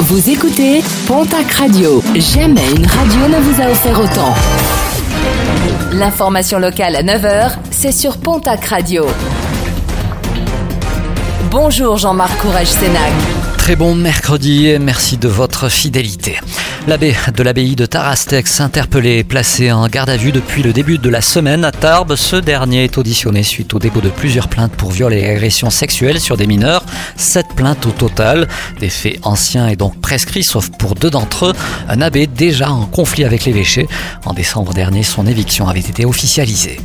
Vous écoutez Pontac Radio. Jamais une radio ne vous a offert autant. L'information locale à 9h, c'est sur Pontac Radio. Bonjour Jean-Marc Courage Sénac. Très bon mercredi et merci de votre fidélité. L'abbé de l'abbaye de Tarastex, interpellé et placé en garde à vue depuis le début de la semaine à Tarbes, ce dernier est auditionné suite au dépôt de plusieurs plaintes pour viol et agression sexuelle sur des mineurs. Sept plaintes au total, des faits anciens et donc prescrits, sauf pour deux d'entre eux. Un abbé déjà en conflit avec l'évêché. En décembre dernier, son éviction avait été officialisée.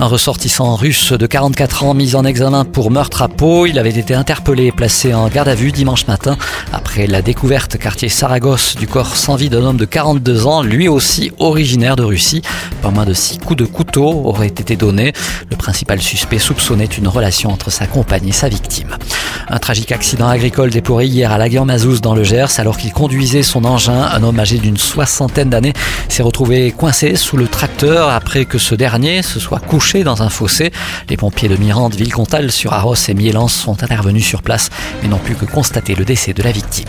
Un ressortissant russe de 44 ans mis en examen pour meurtre à Pau. Il avait été interpellé et placé en garde à vue dimanche matin après la découverte quartier Saragosse du corps sans vie d'un homme de 42 ans, lui aussi originaire de Russie. Pas moins de six coups de couteau auraient été donnés. Le principal suspect soupçonnait une relation entre sa compagne et sa victime. Un tragique accident agricole déploré hier à Laguerre-Mazouz dans le Gers alors qu'il conduisait son engin. Un homme âgé d'une soixantaine d'années s'est retrouvé coincé sous le tracteur après que ce dernier se soit couché dans un fossé. Les pompiers de Mirande, Villecontal sur Arros et Mielance sont intervenus sur place mais n'ont pu que constater le décès de la victime.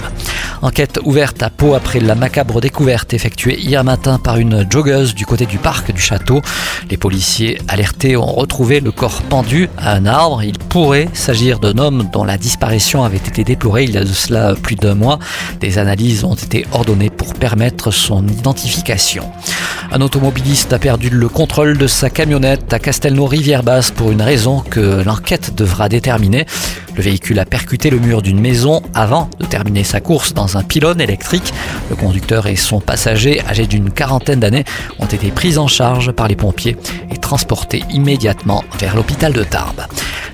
Enquête ouverte à Pau après la macabre découverte effectuée hier matin par une joggeuse du côté du parc du château. Les policiers alertés ont retrouvé le corps pendu à un arbre. Il pourrait s'agir d'un homme dont la disparition avait été déplorée il y a de cela plus d'un mois. Des analyses ont été ordonnées pour permettre son identification. Un automobiliste a perdu le contrôle de sa camionnette à Castelnau-Rivière-Basse pour une raison que l'enquête devra déterminer. Le véhicule a percuté le mur d'une maison avant de terminer sa course dans un pylône électrique. Le conducteur et son passager, âgés d'une quarantaine d'années, ont été pris en charge par les pompiers et transportés immédiatement vers l'hôpital de Tarbes.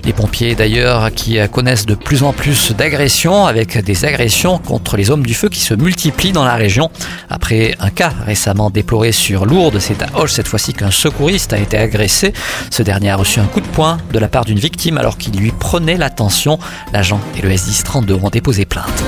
Les pompiers d'ailleurs qui connaissent de plus en plus d'agressions avec des agressions contre les hommes du feu qui se multiplient dans la région. Après un cas récemment déploré sur Lourdes, c'est à Hoche cette fois-ci qu'un secouriste a été agressé. Ce dernier a reçu un coup de poing de la part d'une victime alors qu'il lui prenait l'attention. L'agent et le S10 32 ont déposé plainte.